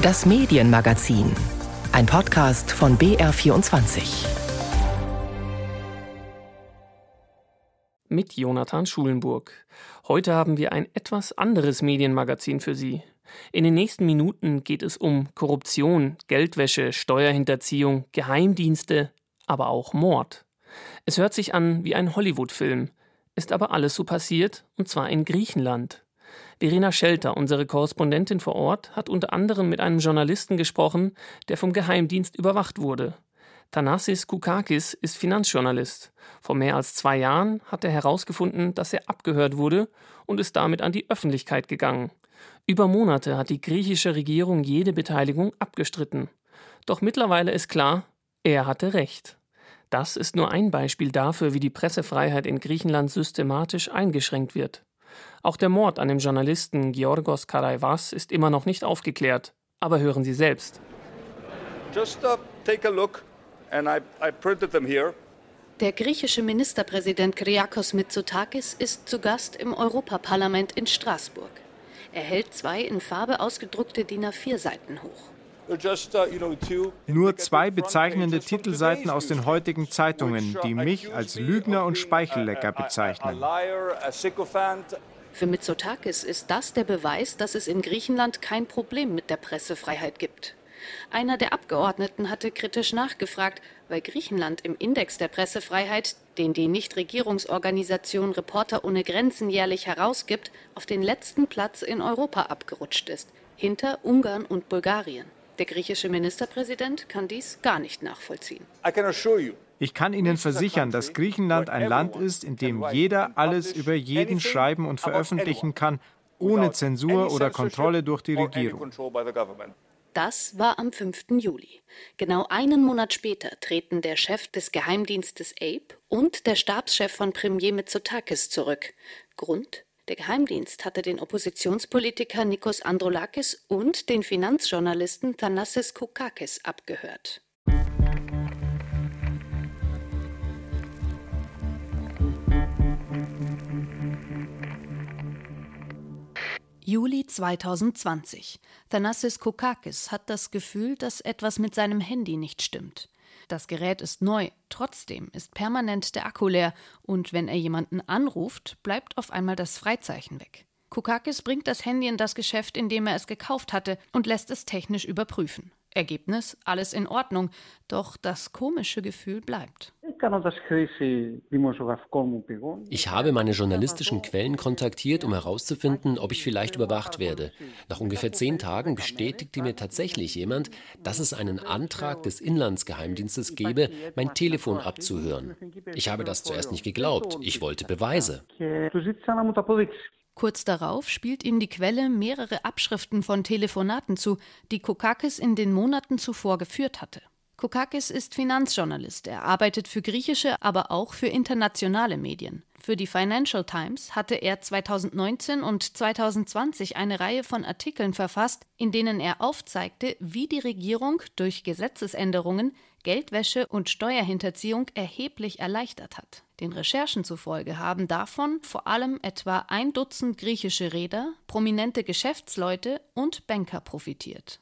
Das Medienmagazin. Ein Podcast von BR24. Mit Jonathan Schulenburg. Heute haben wir ein etwas anderes Medienmagazin für Sie. In den nächsten Minuten geht es um Korruption, Geldwäsche, Steuerhinterziehung, Geheimdienste, aber auch Mord. Es hört sich an wie ein Hollywood-Film, ist aber alles so passiert, und zwar in Griechenland. Verena Schelter, unsere Korrespondentin vor Ort, hat unter anderem mit einem Journalisten gesprochen, der vom Geheimdienst überwacht wurde. Thanassis Koukakis ist Finanzjournalist. Vor mehr als zwei Jahren hat er herausgefunden, dass er abgehört wurde und ist damit an die Öffentlichkeit gegangen. Über Monate hat die griechische Regierung jede Beteiligung abgestritten. Doch mittlerweile ist klar, er hatte recht. Das ist nur ein Beispiel dafür, wie die Pressefreiheit in Griechenland systematisch eingeschränkt wird. Auch der Mord an dem Journalisten Georgos Karaivas ist immer noch nicht aufgeklärt. Aber hören Sie selbst. Just uh, take a look, and I, I printed them here. Der griechische Ministerpräsident Kyriakos Mitsotakis ist zu Gast im Europaparlament in Straßburg. Er hält zwei in Farbe ausgedruckte DIN A4-Seiten hoch. Nur zwei bezeichnende Titelseiten aus den heutigen Zeitungen, die mich als Lügner und Speichellecker bezeichnen. Für Mitsotakis ist das der Beweis, dass es in Griechenland kein Problem mit der Pressefreiheit gibt. Einer der Abgeordneten hatte kritisch nachgefragt, weil Griechenland im Index der Pressefreiheit, den die Nichtregierungsorganisation Reporter ohne Grenzen jährlich herausgibt, auf den letzten Platz in Europa abgerutscht ist, hinter Ungarn und Bulgarien. Der griechische Ministerpräsident kann dies gar nicht nachvollziehen. Ich kann Ihnen versichern, dass Griechenland ein Land ist, in dem jeder alles über jeden schreiben und veröffentlichen kann, ohne Zensur oder Kontrolle durch die Regierung. Das war am 5. Juli. Genau einen Monat später treten der Chef des Geheimdienstes APE und der Stabschef von Premier Mitsotakis zurück. Grund? Der Geheimdienst hatte den Oppositionspolitiker Nikos Androulakis und den Finanzjournalisten Thanassis Koukakis abgehört. Juli 2020. Thanassis Koukakis hat das Gefühl, dass etwas mit seinem Handy nicht stimmt. Das Gerät ist neu, trotzdem ist permanent der Akku leer und wenn er jemanden anruft, bleibt auf einmal das Freizeichen weg. Kukakis bringt das Handy in das Geschäft, in dem er es gekauft hatte, und lässt es technisch überprüfen. Ergebnis, alles in Ordnung, doch das komische Gefühl bleibt. Ich habe meine journalistischen Quellen kontaktiert, um herauszufinden, ob ich vielleicht überwacht werde. Nach ungefähr zehn Tagen bestätigte mir tatsächlich jemand, dass es einen Antrag des Inlandsgeheimdienstes gebe, mein Telefon abzuhören. Ich habe das zuerst nicht geglaubt. Ich wollte Beweise. Kurz darauf spielt ihm die Quelle mehrere Abschriften von Telefonaten zu, die Kokakis in den Monaten zuvor geführt hatte. Kokakis ist Finanzjournalist. Er arbeitet für griechische, aber auch für internationale Medien. Für die Financial Times hatte er 2019 und 2020 eine Reihe von Artikeln verfasst, in denen er aufzeigte, wie die Regierung durch Gesetzesänderungen Geldwäsche und Steuerhinterziehung erheblich erleichtert hat. Den Recherchen zufolge haben davon vor allem etwa ein Dutzend griechische Reeder, prominente Geschäftsleute und Banker profitiert.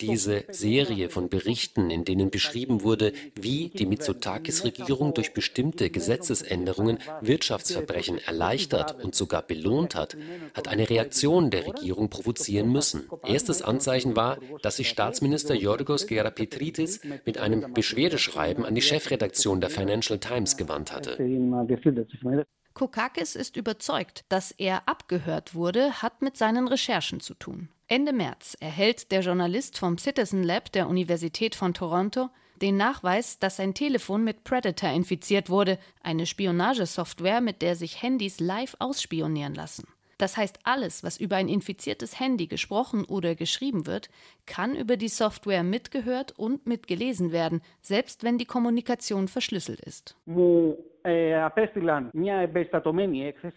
Diese Serie von Berichten, in denen beschrieben wurde, wie die Mitsotakis-Regierung durch bestimmte Gesetzesänderungen Wirtschaftsverbrechen erleichtert und sogar belohnt hat, hat eine Reaktion der Regierung provozieren müssen. Erstes Anzeichen war, dass sich Staatsminister Yorgos Gerapetritis mit einem Beschwerdeschreiben Schreiben an die Chefredaktion der Financial Times gewandt hatte. Kokakis ist überzeugt, dass er abgehört wurde, hat mit seinen Recherchen zu tun. Ende März erhält der Journalist vom Citizen Lab der Universität von Toronto den Nachweis, dass sein Telefon mit Predator infiziert wurde, eine Spionagesoftware, mit der sich Handys live ausspionieren lassen. Das heißt, alles, was über ein infiziertes Handy gesprochen oder geschrieben wird, kann über die Software mitgehört und mitgelesen werden, selbst wenn die Kommunikation verschlüsselt ist.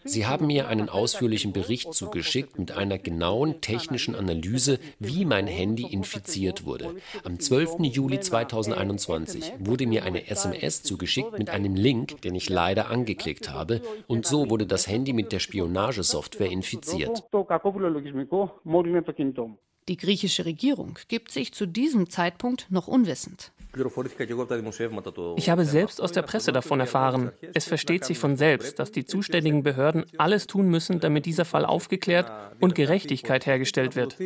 Sie haben mir einen ausführlichen Bericht zugeschickt mit einer genauen technischen Analyse, wie mein Handy infiziert wurde. Am 12. Juli 2021 wurde mir eine SMS zugeschickt mit einem Link, den ich leider angeklickt habe, und so wurde das Handy mit der Spionagesoftware infiziert. Die griechische Regierung gibt sich zu diesem Zeitpunkt noch unwissend. Ich habe selbst aus der Presse davon erfahren. Es versteht sich von selbst, dass die zuständigen Behörden alles tun müssen, damit dieser Fall aufgeklärt und Gerechtigkeit hergestellt wird.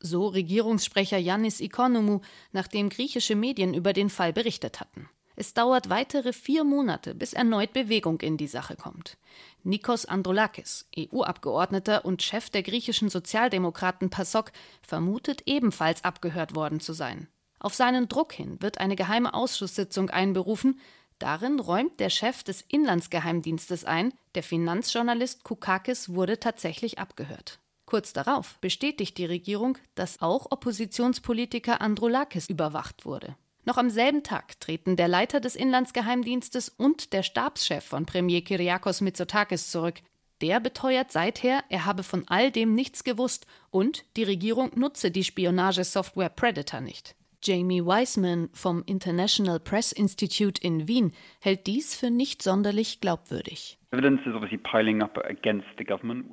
So Regierungssprecher Yannis Ikonomou, nachdem griechische Medien über den Fall berichtet hatten. Es dauert weitere vier Monate, bis erneut Bewegung in die Sache kommt. Nikos Androulakis, EU-Abgeordneter und Chef der griechischen Sozialdemokraten PASOK, vermutet ebenfalls abgehört worden zu sein. Auf seinen Druck hin wird eine geheime Ausschusssitzung einberufen. Darin räumt der Chef des Inlandsgeheimdienstes ein, der Finanzjournalist Koukakis wurde tatsächlich abgehört. Kurz darauf bestätigt die Regierung, dass auch Oppositionspolitiker Androulakis überwacht wurde. Noch am selben Tag treten der Leiter des Inlandsgeheimdienstes und der Stabschef von Premier Kyriakos Mitsotakis zurück. Der beteuert seither, er habe von all dem nichts gewusst und die Regierung nutze die Spionagesoftware Predator nicht. Jamie Weissman vom International Press Institute in Wien hält dies für nicht sonderlich glaubwürdig.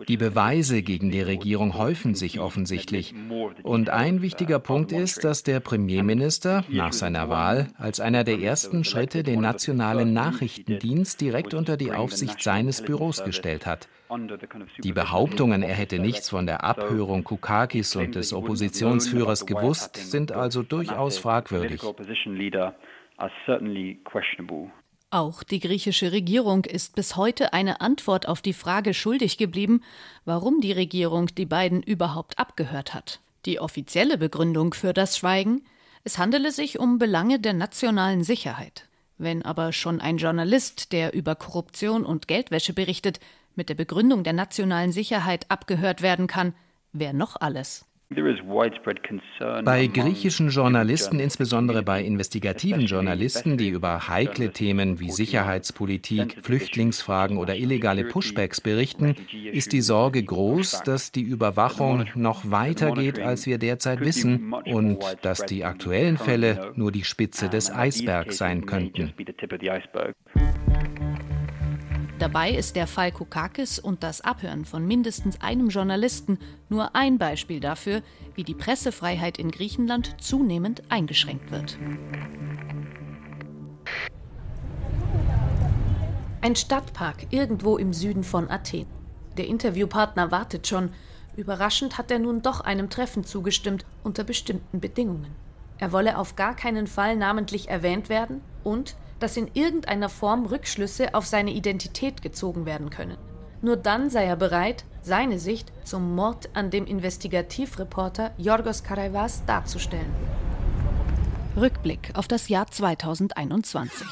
Die Beweise gegen die Regierung häufen sich offensichtlich. Und ein wichtiger Punkt ist, dass der Premierminister nach seiner Wahl als einer der ersten Schritte den nationalen Nachrichtendienst direkt unter die Aufsicht seines Büros gestellt hat. Die Behauptungen, er hätte nichts von der Abhörung Kukakis und des Oppositionsführers gewusst, sind also durchaus fragwürdig. Auch die griechische Regierung ist bis heute eine Antwort auf die Frage schuldig geblieben, warum die Regierung die beiden überhaupt abgehört hat. Die offizielle Begründung für das Schweigen es handele sich um Belange der nationalen Sicherheit. Wenn aber schon ein Journalist, der über Korruption und Geldwäsche berichtet, mit der Begründung der nationalen Sicherheit abgehört werden kann, wer noch alles? Bei griechischen Journalisten, insbesondere bei investigativen Journalisten, die über heikle Themen wie Sicherheitspolitik, Flüchtlingsfragen oder illegale Pushbacks berichten, ist die Sorge groß, dass die Überwachung noch weiter geht, als wir derzeit wissen, und dass die aktuellen Fälle nur die Spitze des Eisbergs sein könnten. Dabei ist der Fall Koukakis und das Abhören von mindestens einem Journalisten nur ein Beispiel dafür, wie die Pressefreiheit in Griechenland zunehmend eingeschränkt wird. Ein Stadtpark irgendwo im Süden von Athen. Der Interviewpartner wartet schon. Überraschend hat er nun doch einem Treffen zugestimmt unter bestimmten Bedingungen. Er wolle auf gar keinen Fall namentlich erwähnt werden und dass in irgendeiner Form Rückschlüsse auf seine Identität gezogen werden können. Nur dann sei er bereit, seine Sicht zum Mord an dem Investigativreporter Yorgos Karaivas darzustellen. Rückblick auf das Jahr 2021.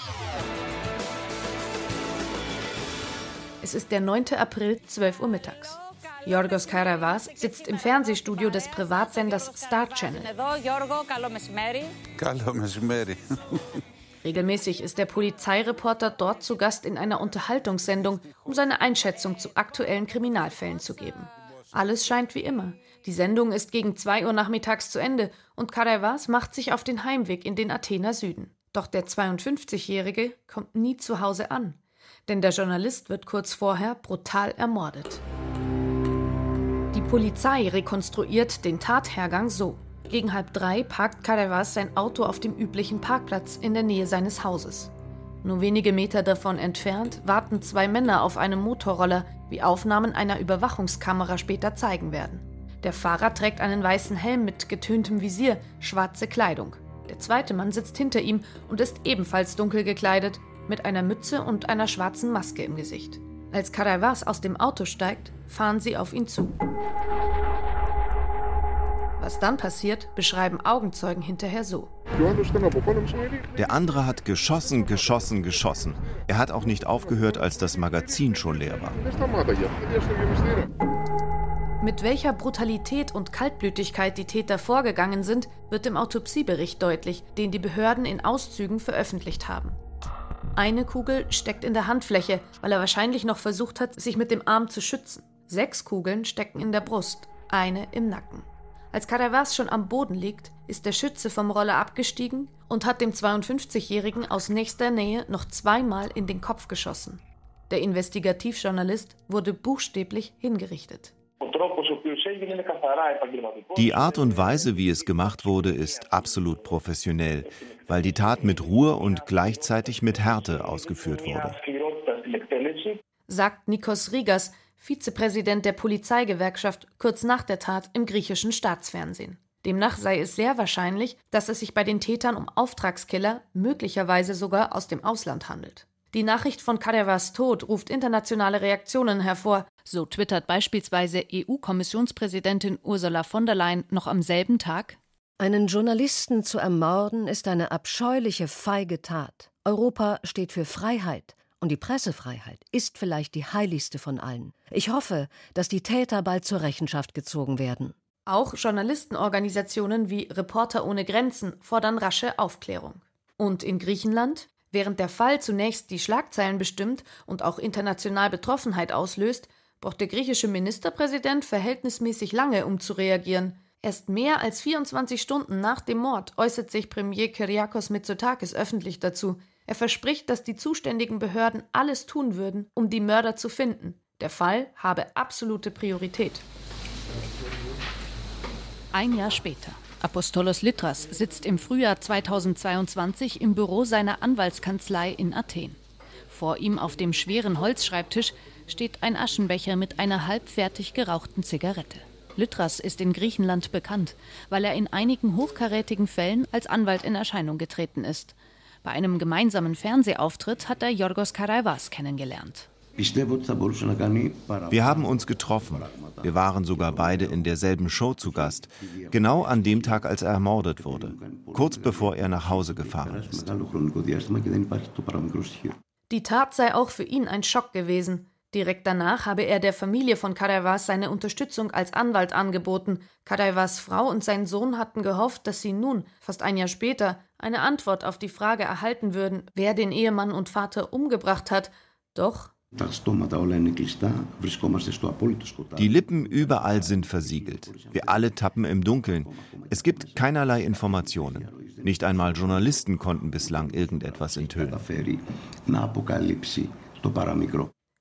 Es ist der 9. April, 12 Uhr mittags. Yorgos Karaivas sitzt im Fernsehstudio des Privatsenders Star Channel. Regelmäßig ist der Polizeireporter dort zu Gast in einer Unterhaltungssendung, um seine Einschätzung zu aktuellen Kriminalfällen zu geben. Alles scheint wie immer. Die Sendung ist gegen 2 Uhr nachmittags zu Ende und Karaivas macht sich auf den Heimweg in den Athener Süden. Doch der 52-Jährige kommt nie zu Hause an, denn der Journalist wird kurz vorher brutal ermordet. Die Polizei rekonstruiert den Tathergang so. Gegen halb drei parkt Karevas sein Auto auf dem üblichen Parkplatz in der Nähe seines Hauses. Nur wenige Meter davon entfernt warten zwei Männer auf einem Motorroller, wie Aufnahmen einer Überwachungskamera später zeigen werden. Der Fahrer trägt einen weißen Helm mit getöntem Visier, schwarze Kleidung. Der zweite Mann sitzt hinter ihm und ist ebenfalls dunkel gekleidet, mit einer Mütze und einer schwarzen Maske im Gesicht. Als Karavas aus dem Auto steigt, fahren sie auf ihn zu. Was dann passiert, beschreiben Augenzeugen hinterher so. Der andere hat geschossen, geschossen, geschossen. Er hat auch nicht aufgehört, als das Magazin schon leer war. Mit welcher Brutalität und Kaltblütigkeit die Täter vorgegangen sind, wird im Autopsiebericht deutlich, den die Behörden in Auszügen veröffentlicht haben. Eine Kugel steckt in der Handfläche, weil er wahrscheinlich noch versucht hat, sich mit dem Arm zu schützen. Sechs Kugeln stecken in der Brust, eine im Nacken. Als Caravas schon am Boden liegt, ist der Schütze vom Roller abgestiegen und hat dem 52-Jährigen aus nächster Nähe noch zweimal in den Kopf geschossen. Der Investigativjournalist wurde buchstäblich hingerichtet. Die Art und Weise, wie es gemacht wurde, ist absolut professionell, weil die Tat mit Ruhe und gleichzeitig mit Härte ausgeführt wurde. Sagt Nikos Rigas, Vizepräsident der Polizeigewerkschaft, kurz nach der Tat im griechischen Staatsfernsehen. Demnach sei es sehr wahrscheinlich, dass es sich bei den Tätern um Auftragskiller, möglicherweise sogar aus dem Ausland handelt. Die Nachricht von Kadevas Tod ruft internationale Reaktionen hervor. So twittert beispielsweise EU-Kommissionspräsidentin Ursula von der Leyen noch am selben Tag. Einen Journalisten zu ermorden ist eine abscheuliche, feige Tat. Europa steht für Freiheit. Und die Pressefreiheit ist vielleicht die heiligste von allen. Ich hoffe, dass die Täter bald zur Rechenschaft gezogen werden. Auch Journalistenorganisationen wie Reporter ohne Grenzen fordern rasche Aufklärung. Und in Griechenland? Während der Fall zunächst die Schlagzeilen bestimmt und auch international Betroffenheit auslöst, braucht der griechische Ministerpräsident verhältnismäßig lange, um zu reagieren. Erst mehr als 24 Stunden nach dem Mord äußert sich Premier Kyriakos Mitsotakis öffentlich dazu. Er verspricht, dass die zuständigen Behörden alles tun würden, um die Mörder zu finden. Der Fall habe absolute Priorität. Ein Jahr später. Apostolos Litras sitzt im Frühjahr 2022 im Büro seiner Anwaltskanzlei in Athen. Vor ihm auf dem schweren Holzschreibtisch steht ein Aschenbecher mit einer halbfertig gerauchten Zigarette. Litras ist in Griechenland bekannt, weil er in einigen hochkarätigen Fällen als Anwalt in Erscheinung getreten ist. Bei einem gemeinsamen Fernsehauftritt hat er Yorgos Karaivas kennengelernt. Wir haben uns getroffen. Wir waren sogar beide in derselben Show zu Gast. Genau an dem Tag, als er ermordet wurde. Kurz bevor er nach Hause gefahren ist. Die Tat sei auch für ihn ein Schock gewesen. Direkt danach habe er der Familie von Karaivas seine Unterstützung als Anwalt angeboten. Karaivas Frau und sein Sohn hatten gehofft, dass sie nun, fast ein Jahr später, eine Antwort auf die Frage erhalten würden, wer den Ehemann und Vater umgebracht hat. Doch die Lippen überall sind versiegelt. Wir alle tappen im Dunkeln. Es gibt keinerlei Informationen. Nicht einmal Journalisten konnten bislang irgendetwas enthüllen.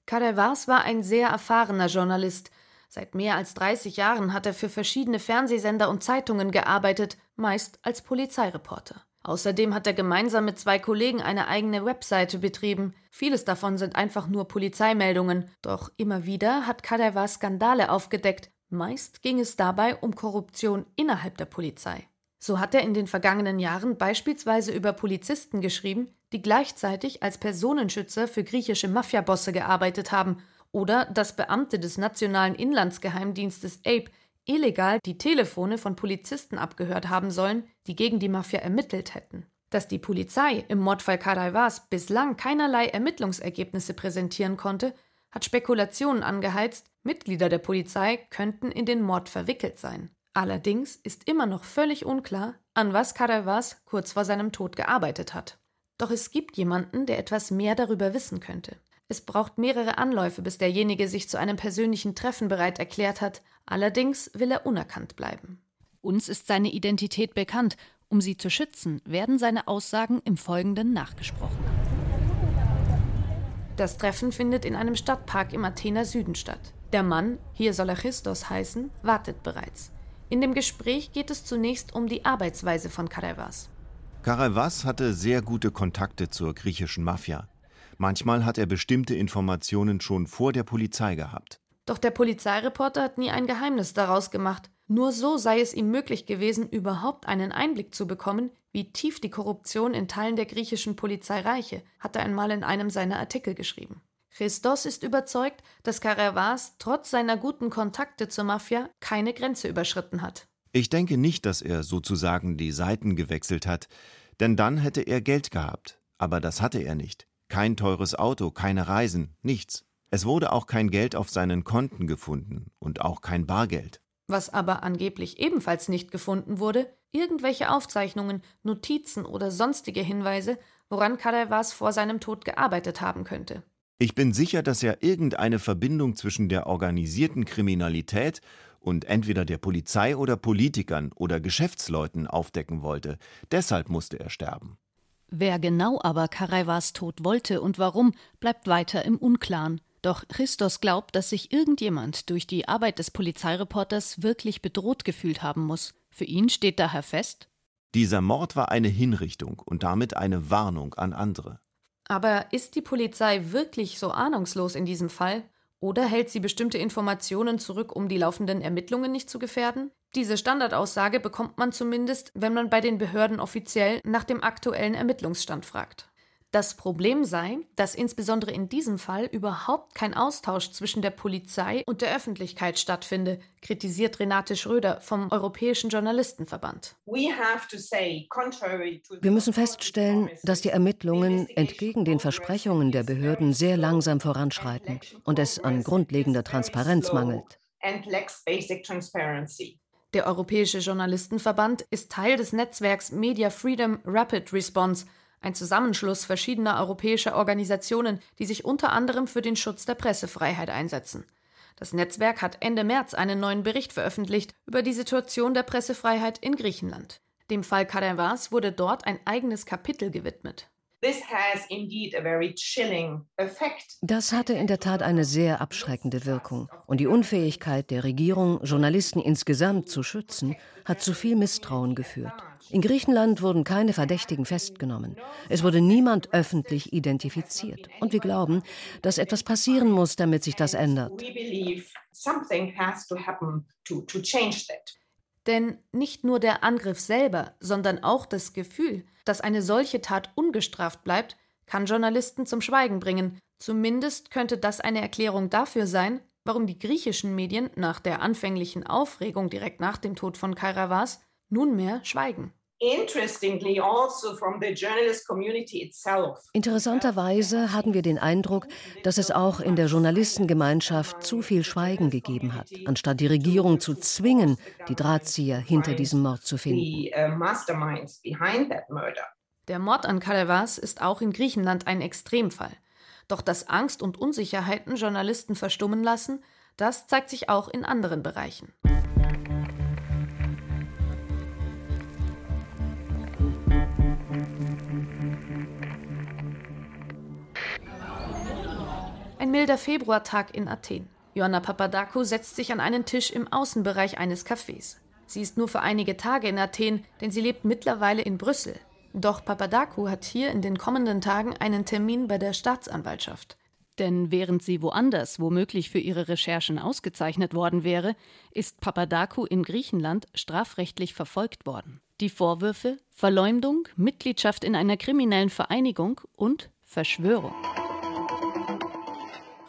Karevas war ein sehr erfahrener Journalist. Seit mehr als 30 Jahren hat er für verschiedene Fernsehsender und Zeitungen gearbeitet, meist als Polizeireporter. Außerdem hat er gemeinsam mit zwei Kollegen eine eigene Webseite betrieben. Vieles davon sind einfach nur Polizeimeldungen. Doch immer wieder hat Kadeva Skandale aufgedeckt. Meist ging es dabei um Korruption innerhalb der Polizei. So hat er in den vergangenen Jahren beispielsweise über Polizisten geschrieben, die gleichzeitig als Personenschützer für griechische Mafiabosse gearbeitet haben, oder dass Beamte des Nationalen Inlandsgeheimdienstes APE illegal die Telefone von Polizisten abgehört haben sollen, die gegen die Mafia ermittelt hätten. Dass die Polizei im Mordfall Karaivas bislang keinerlei Ermittlungsergebnisse präsentieren konnte, hat Spekulationen angeheizt, Mitglieder der Polizei könnten in den Mord verwickelt sein. Allerdings ist immer noch völlig unklar, an was Karaivas kurz vor seinem Tod gearbeitet hat. Doch es gibt jemanden, der etwas mehr darüber wissen könnte. Es braucht mehrere Anläufe, bis derjenige sich zu einem persönlichen Treffen bereit erklärt hat. Allerdings will er unerkannt bleiben. Uns ist seine Identität bekannt. Um sie zu schützen, werden seine Aussagen im Folgenden nachgesprochen. Das Treffen findet in einem Stadtpark im Athener Süden statt. Der Mann, hier soll er Christos heißen, wartet bereits. In dem Gespräch geht es zunächst um die Arbeitsweise von Karevas. Karevas hatte sehr gute Kontakte zur griechischen Mafia. Manchmal hat er bestimmte Informationen schon vor der Polizei gehabt. Doch der Polizeireporter hat nie ein Geheimnis daraus gemacht. Nur so sei es ihm möglich gewesen, überhaupt einen Einblick zu bekommen, wie tief die Korruption in Teilen der griechischen Polizei reiche, hat er einmal in einem seiner Artikel geschrieben. Christos ist überzeugt, dass Caravas trotz seiner guten Kontakte zur Mafia keine Grenze überschritten hat. Ich denke nicht, dass er sozusagen die Seiten gewechselt hat, denn dann hätte er Geld gehabt. Aber das hatte er nicht. Kein teures Auto, keine Reisen, nichts. Es wurde auch kein Geld auf seinen Konten gefunden und auch kein Bargeld. Was aber angeblich ebenfalls nicht gefunden wurde, irgendwelche Aufzeichnungen, Notizen oder sonstige Hinweise, woran Kadavas vor seinem Tod gearbeitet haben könnte. Ich bin sicher, dass er irgendeine Verbindung zwischen der organisierten Kriminalität und entweder der Polizei oder Politikern oder Geschäftsleuten aufdecken wollte. Deshalb musste er sterben. Wer genau aber Karaivas Tod wollte und warum, bleibt weiter im Unklaren. Doch Christos glaubt, dass sich irgendjemand durch die Arbeit des Polizeireporters wirklich bedroht gefühlt haben muss. Für ihn steht daher fest, dieser Mord war eine Hinrichtung und damit eine Warnung an andere. Aber ist die Polizei wirklich so ahnungslos in diesem Fall? Oder hält sie bestimmte Informationen zurück, um die laufenden Ermittlungen nicht zu gefährden? Diese Standardaussage bekommt man zumindest, wenn man bei den Behörden offiziell nach dem aktuellen Ermittlungsstand fragt. Das Problem sei, dass insbesondere in diesem Fall überhaupt kein Austausch zwischen der Polizei und der Öffentlichkeit stattfinde, kritisiert Renate Schröder vom Europäischen Journalistenverband. Wir müssen feststellen, dass die Ermittlungen entgegen den Versprechungen der Behörden sehr langsam voranschreiten und es an grundlegender Transparenz mangelt. Der Europäische Journalistenverband ist Teil des Netzwerks Media Freedom Rapid Response, ein Zusammenschluss verschiedener europäischer Organisationen, die sich unter anderem für den Schutz der Pressefreiheit einsetzen. Das Netzwerk hat Ende März einen neuen Bericht veröffentlicht über die Situation der Pressefreiheit in Griechenland. Dem Fall Kadavas wurde dort ein eigenes Kapitel gewidmet. Das hatte in der Tat eine sehr abschreckende Wirkung. Und die Unfähigkeit der Regierung, Journalisten insgesamt zu schützen, hat zu viel Misstrauen geführt. In Griechenland wurden keine Verdächtigen festgenommen. Es wurde niemand öffentlich identifiziert. Und wir glauben, dass etwas passieren muss, damit sich das ändert. Denn nicht nur der Angriff selber, sondern auch das Gefühl, dass eine solche Tat ungestraft bleibt, kann Journalisten zum Schweigen bringen. Zumindest könnte das eine Erklärung dafür sein, warum die griechischen Medien nach der anfänglichen Aufregung direkt nach dem Tod von Kairavas nunmehr schweigen. Also Interessanterweise hatten wir den Eindruck, dass es auch in der Journalistengemeinschaft zu viel Schweigen gegeben hat, anstatt die Regierung zu zwingen, die Drahtzieher hinter diesem Mord zu finden. Uh, der Mord an Kalevas ist auch in Griechenland ein Extremfall. Doch dass Angst und Unsicherheiten Journalisten verstummen lassen, das zeigt sich auch in anderen Bereichen. Ein milder Februartag in Athen. Joanna Papadakou setzt sich an einen Tisch im Außenbereich eines Cafés. Sie ist nur für einige Tage in Athen, denn sie lebt mittlerweile in Brüssel. Doch Papadakou hat hier in den kommenden Tagen einen Termin bei der Staatsanwaltschaft. Denn während sie woanders womöglich für ihre Recherchen ausgezeichnet worden wäre, ist Papadakou in Griechenland strafrechtlich verfolgt worden. Die Vorwürfe Verleumdung, Mitgliedschaft in einer kriminellen Vereinigung und Verschwörung.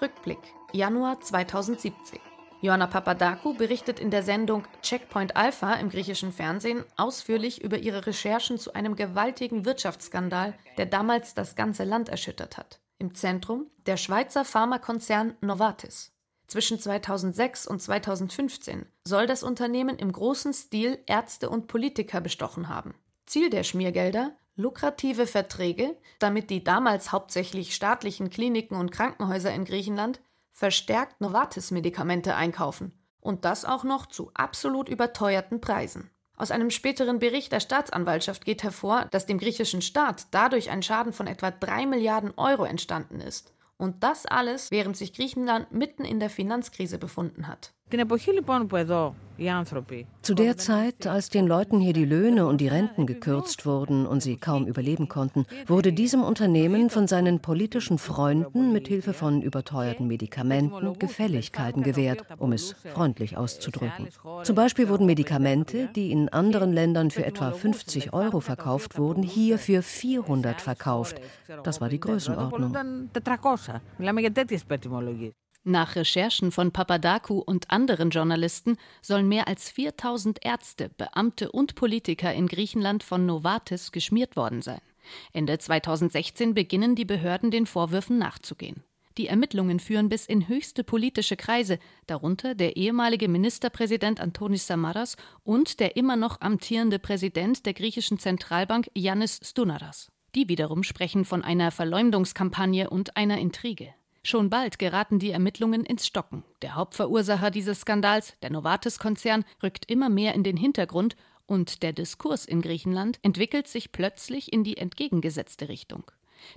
Rückblick Januar 2017. Joanna Papadakou berichtet in der Sendung Checkpoint Alpha im griechischen Fernsehen ausführlich über ihre Recherchen zu einem gewaltigen Wirtschaftsskandal, der damals das ganze Land erschüttert hat. Im Zentrum der Schweizer Pharmakonzern Novartis. Zwischen 2006 und 2015 soll das Unternehmen im großen Stil Ärzte und Politiker bestochen haben. Ziel der Schmiergelder lukrative Verträge, damit die damals hauptsächlich staatlichen Kliniken und Krankenhäuser in Griechenland verstärkt Novartis-Medikamente einkaufen. Und das auch noch zu absolut überteuerten Preisen. Aus einem späteren Bericht der Staatsanwaltschaft geht hervor, dass dem griechischen Staat dadurch ein Schaden von etwa 3 Milliarden Euro entstanden ist. Und das alles, während sich Griechenland mitten in der Finanzkrise befunden hat. Zu der Zeit, als den Leuten hier die Löhne und die Renten gekürzt wurden und sie kaum überleben konnten, wurde diesem Unternehmen von seinen politischen Freunden mit Hilfe von überteuerten Medikamenten Gefälligkeiten gewährt, um es freundlich auszudrücken. Zum Beispiel wurden Medikamente, die in anderen Ländern für etwa 50 Euro verkauft wurden, hier für 400 verkauft. Das war die Größenordnung. Nach Recherchen von Papadakou und anderen Journalisten sollen mehr als 4000 Ärzte, Beamte und Politiker in Griechenland von Novartis geschmiert worden sein. Ende 2016 beginnen die Behörden den Vorwürfen nachzugehen. Die Ermittlungen führen bis in höchste politische Kreise, darunter der ehemalige Ministerpräsident Antonis Samaras und der immer noch amtierende Präsident der griechischen Zentralbank Yannis Stounaras. Die wiederum sprechen von einer Verleumdungskampagne und einer Intrige. Schon bald geraten die Ermittlungen ins Stocken. Der Hauptverursacher dieses Skandals, der Novartis-Konzern, rückt immer mehr in den Hintergrund und der Diskurs in Griechenland entwickelt sich plötzlich in die entgegengesetzte Richtung.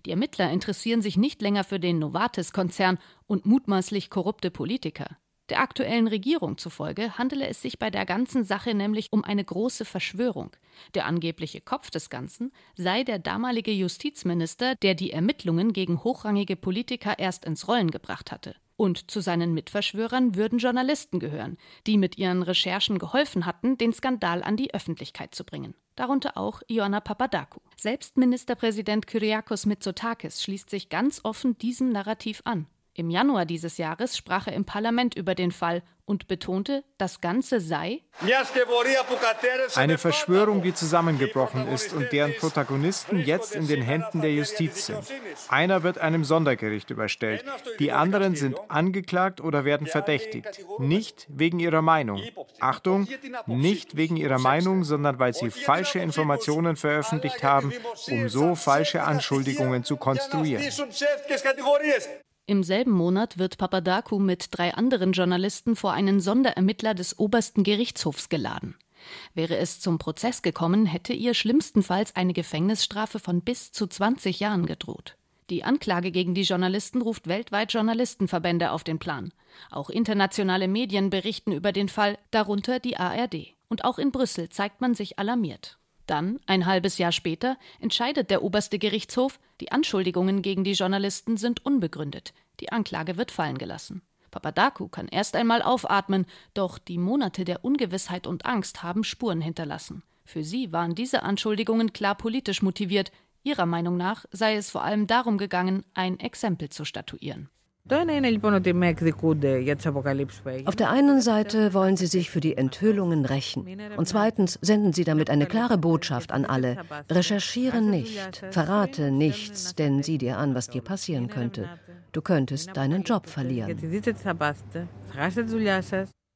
Die Ermittler interessieren sich nicht länger für den Novartis-Konzern und mutmaßlich korrupte Politiker. Der aktuellen Regierung zufolge handele es sich bei der ganzen Sache nämlich um eine große Verschwörung. Der angebliche Kopf des Ganzen sei der damalige Justizminister, der die Ermittlungen gegen hochrangige Politiker erst ins Rollen gebracht hatte. Und zu seinen Mitverschwörern würden Journalisten gehören, die mit ihren Recherchen geholfen hatten, den Skandal an die Öffentlichkeit zu bringen. Darunter auch Ioanna Papadakou. Selbst Ministerpräsident Kyriakos Mitsotakis schließt sich ganz offen diesem Narrativ an. Im Januar dieses Jahres sprach er im Parlament über den Fall und betonte, das Ganze sei eine Verschwörung, die zusammengebrochen ist und deren Protagonisten jetzt in den Händen der Justiz sind. Einer wird einem Sondergericht überstellt, die anderen sind angeklagt oder werden verdächtigt, nicht wegen ihrer Meinung. Achtung, nicht wegen ihrer Meinung, sondern weil sie falsche Informationen veröffentlicht haben, um so falsche Anschuldigungen zu konstruieren. Im selben Monat wird Papadakou mit drei anderen Journalisten vor einen Sonderermittler des obersten Gerichtshofs geladen. Wäre es zum Prozess gekommen, hätte ihr schlimmstenfalls eine Gefängnisstrafe von bis zu 20 Jahren gedroht. Die Anklage gegen die Journalisten ruft weltweit Journalistenverbände auf den Plan. Auch internationale Medien berichten über den Fall, darunter die ARD. Und auch in Brüssel zeigt man sich alarmiert. Dann, ein halbes Jahr später, entscheidet der oberste Gerichtshof, die Anschuldigungen gegen die Journalisten sind unbegründet. Die Anklage wird fallen gelassen. Papadakou kann erst einmal aufatmen, doch die Monate der Ungewissheit und Angst haben Spuren hinterlassen. Für sie waren diese Anschuldigungen klar politisch motiviert. Ihrer Meinung nach sei es vor allem darum gegangen, ein Exempel zu statuieren. Auf der einen Seite wollen sie sich für die Enthüllungen rächen. Und zweitens senden sie damit eine klare Botschaft an alle. Recherchiere nicht, verrate nichts, denn sieh dir an, was dir passieren könnte. Du könntest deinen Job verlieren.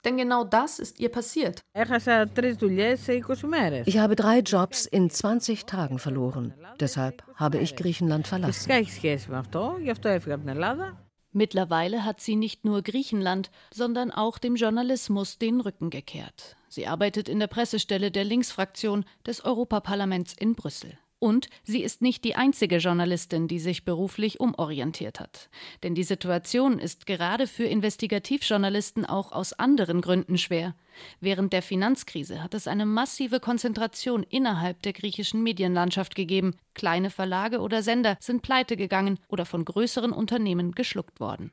Denn genau das ist ihr passiert. Ich habe drei Jobs in 20 Tagen verloren. Deshalb habe ich Griechenland verlassen. Mittlerweile hat sie nicht nur Griechenland, sondern auch dem Journalismus den Rücken gekehrt. Sie arbeitet in der Pressestelle der Linksfraktion des Europaparlaments in Brüssel. Und sie ist nicht die einzige Journalistin, die sich beruflich umorientiert hat. Denn die Situation ist gerade für Investigativjournalisten auch aus anderen Gründen schwer. Während der Finanzkrise hat es eine massive Konzentration innerhalb der griechischen Medienlandschaft gegeben. Kleine Verlage oder Sender sind pleite gegangen oder von größeren Unternehmen geschluckt worden.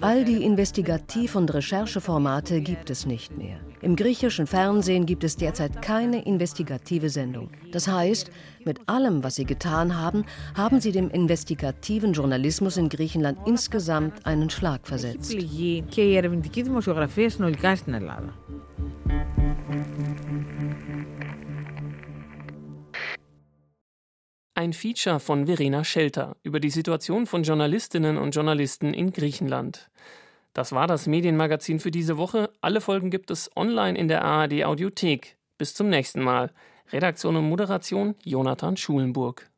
All die Investigativ- und Rechercheformate gibt es nicht mehr. Im griechischen Fernsehen gibt es derzeit keine investigative Sendung. Das heißt, mit allem, was sie getan haben, haben sie dem investigativen Journalismus in Griechenland insgesamt einen Schlag versetzt. Ein Feature von Verena Schelter über die Situation von Journalistinnen und Journalisten in Griechenland. Das war das Medienmagazin für diese Woche. Alle Folgen gibt es online in der ARD Audiothek. Bis zum nächsten Mal. Redaktion und Moderation Jonathan Schulenburg.